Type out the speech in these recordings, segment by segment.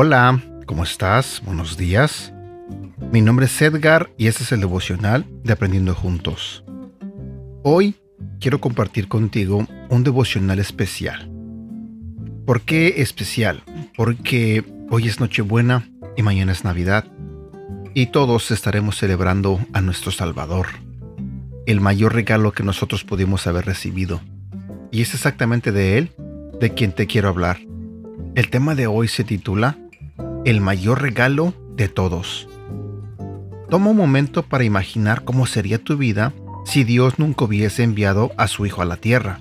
Hola, ¿cómo estás? Buenos días. Mi nombre es Edgar y este es el devocional de Aprendiendo Juntos. Hoy quiero compartir contigo un devocional especial. ¿Por qué especial? Porque hoy es Nochebuena y mañana es Navidad y todos estaremos celebrando a nuestro Salvador, el mayor regalo que nosotros pudimos haber recibido. Y es exactamente de Él de quien te quiero hablar. El tema de hoy se titula el mayor regalo de todos. Toma un momento para imaginar cómo sería tu vida si Dios nunca hubiese enviado a su Hijo a la tierra.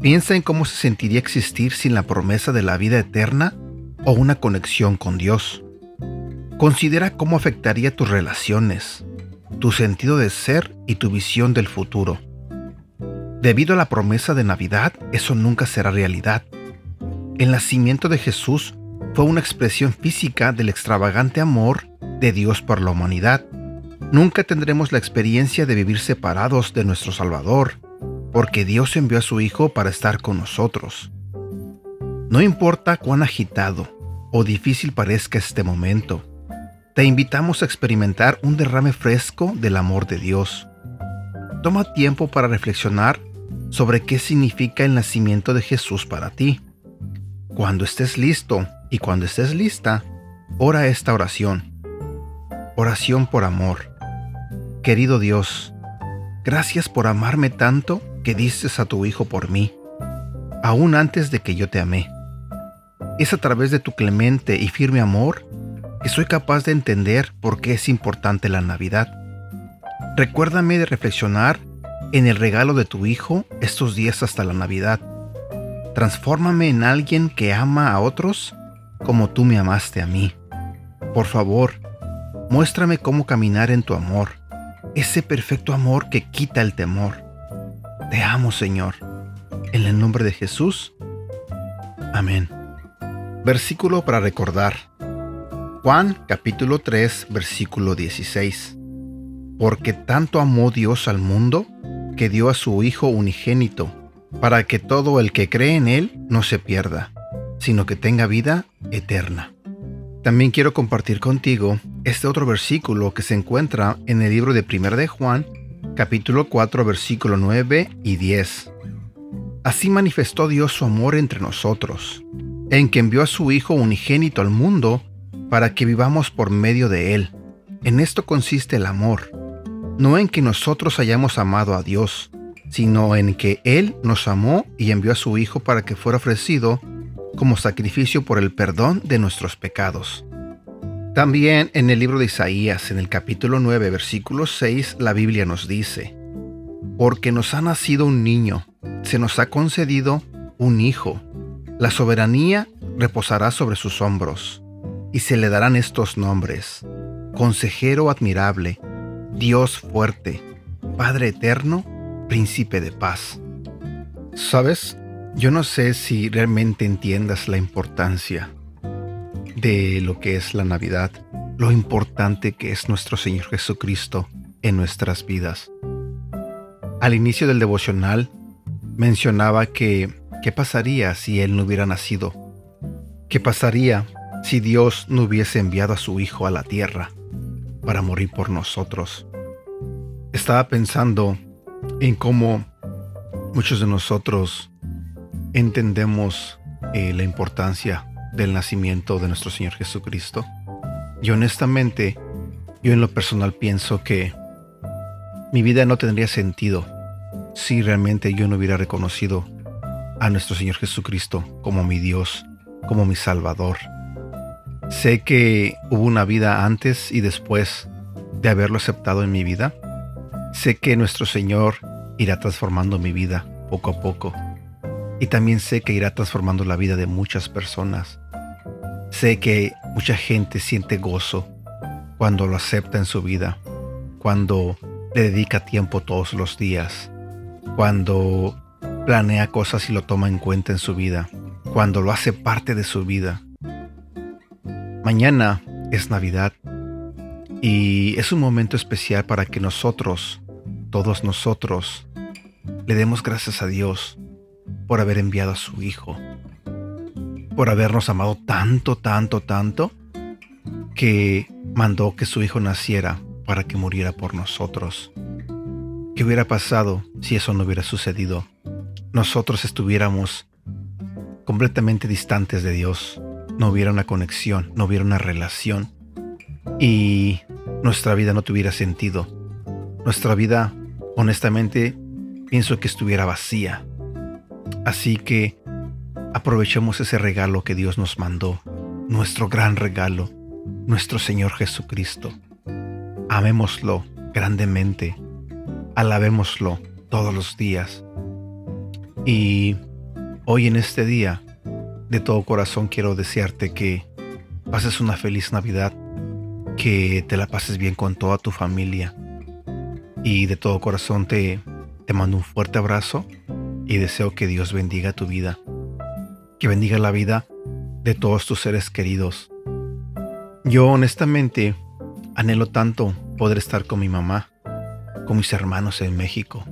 Piensa en cómo se sentiría existir sin la promesa de la vida eterna o una conexión con Dios. Considera cómo afectaría tus relaciones, tu sentido de ser y tu visión del futuro. Debido a la promesa de Navidad, eso nunca será realidad. El nacimiento de Jesús fue una expresión física del extravagante amor de Dios por la humanidad. Nunca tendremos la experiencia de vivir separados de nuestro Salvador, porque Dios envió a su Hijo para estar con nosotros. No importa cuán agitado o difícil parezca este momento, te invitamos a experimentar un derrame fresco del amor de Dios. Toma tiempo para reflexionar sobre qué significa el nacimiento de Jesús para ti. Cuando estés listo, y cuando estés lista, ora esta oración. Oración por amor. Querido Dios, gracias por amarme tanto que diste a tu Hijo por mí, aún antes de que yo te amé. Es a través de tu clemente y firme amor que soy capaz de entender por qué es importante la Navidad. Recuérdame de reflexionar en el regalo de tu Hijo estos días hasta la Navidad. Transfórmame en alguien que ama a otros como tú me amaste a mí. Por favor, muéstrame cómo caminar en tu amor, ese perfecto amor que quita el temor. Te amo, Señor. En el nombre de Jesús. Amén. Versículo para recordar. Juan capítulo 3, versículo 16. Porque tanto amó Dios al mundo, que dio a su Hijo unigénito, para que todo el que cree en Él no se pierda, sino que tenga vida eterna. También quiero compartir contigo este otro versículo que se encuentra en el libro de 1 de Juan, capítulo 4, versículo 9 y 10. Así manifestó Dios su amor entre nosotros, en que envió a su Hijo unigénito al mundo para que vivamos por medio de Él. En esto consiste el amor, no en que nosotros hayamos amado a Dios, sino en que Él nos amó y envió a su Hijo para que fuera ofrecido como sacrificio por el perdón de nuestros pecados. También en el libro de Isaías, en el capítulo 9, versículo 6, la Biblia nos dice, Porque nos ha nacido un niño, se nos ha concedido un hijo, la soberanía reposará sobre sus hombros, y se le darán estos nombres, Consejero admirable, Dios fuerte, Padre eterno, Príncipe de paz. ¿Sabes? Yo no sé si realmente entiendas la importancia de lo que es la Navidad, lo importante que es nuestro Señor Jesucristo en nuestras vidas. Al inicio del devocional mencionaba que qué pasaría si Él no hubiera nacido, qué pasaría si Dios no hubiese enviado a su Hijo a la tierra para morir por nosotros. Estaba pensando en cómo muchos de nosotros entendemos eh, la importancia del nacimiento de nuestro Señor Jesucristo. Y honestamente, yo en lo personal pienso que mi vida no tendría sentido si realmente yo no hubiera reconocido a nuestro Señor Jesucristo como mi Dios, como mi Salvador. Sé que hubo una vida antes y después de haberlo aceptado en mi vida. Sé que nuestro Señor irá transformando mi vida poco a poco y también sé que irá transformando la vida de muchas personas. Sé que mucha gente siente gozo cuando lo acepta en su vida, cuando le dedica tiempo todos los días, cuando planea cosas y lo toma en cuenta en su vida, cuando lo hace parte de su vida. Mañana es Navidad y es un momento especial para que nosotros, todos nosotros, le demos gracias a Dios por haber enviado a su Hijo, por habernos amado tanto, tanto, tanto, que mandó que su Hijo naciera para que muriera por nosotros. ¿Qué hubiera pasado si eso no hubiera sucedido? Nosotros estuviéramos completamente distantes de Dios, no hubiera una conexión, no hubiera una relación y nuestra vida no tuviera sentido. Nuestra vida, honestamente, pienso que estuviera vacía. Así que aprovechemos ese regalo que Dios nos mandó, nuestro gran regalo, nuestro Señor Jesucristo. Amémoslo grandemente, alabémoslo todos los días. Y hoy en este día, de todo corazón quiero desearte que pases una feliz Navidad, que te la pases bien con toda tu familia. Y de todo corazón te, te mando un fuerte abrazo y deseo que Dios bendiga tu vida, que bendiga la vida de todos tus seres queridos. Yo honestamente anhelo tanto poder estar con mi mamá, con mis hermanos en México.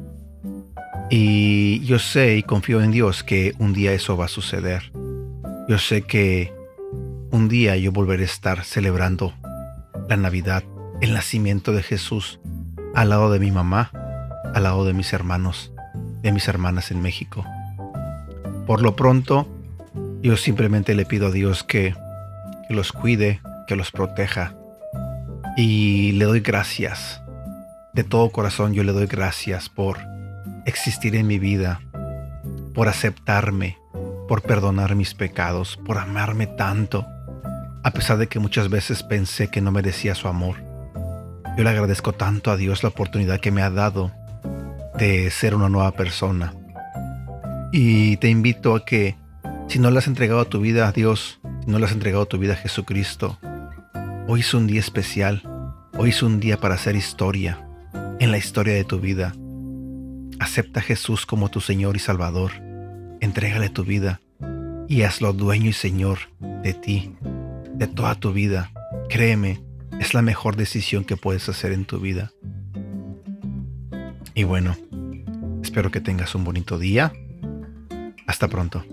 Y yo sé y confío en Dios que un día eso va a suceder. Yo sé que un día yo volveré a estar celebrando la Navidad, el nacimiento de Jesús, al lado de mi mamá, al lado de mis hermanos, de mis hermanas en México. Por lo pronto, yo simplemente le pido a Dios que, que los cuide, que los proteja. Y le doy gracias. De todo corazón yo le doy gracias por existir en mi vida, por aceptarme, por perdonar mis pecados, por amarme tanto, a pesar de que muchas veces pensé que no merecía su amor. Yo le agradezco tanto a Dios la oportunidad que me ha dado de ser una nueva persona. Y te invito a que, si no le has entregado tu vida a Dios, si no le has entregado tu vida a Jesucristo, hoy es un día especial, hoy es un día para hacer historia en la historia de tu vida. Acepta a Jesús como tu Señor y Salvador. Entrégale tu vida y hazlo dueño y Señor de ti, de toda tu vida. Créeme, es la mejor decisión que puedes hacer en tu vida. Y bueno, espero que tengas un bonito día. Hasta pronto.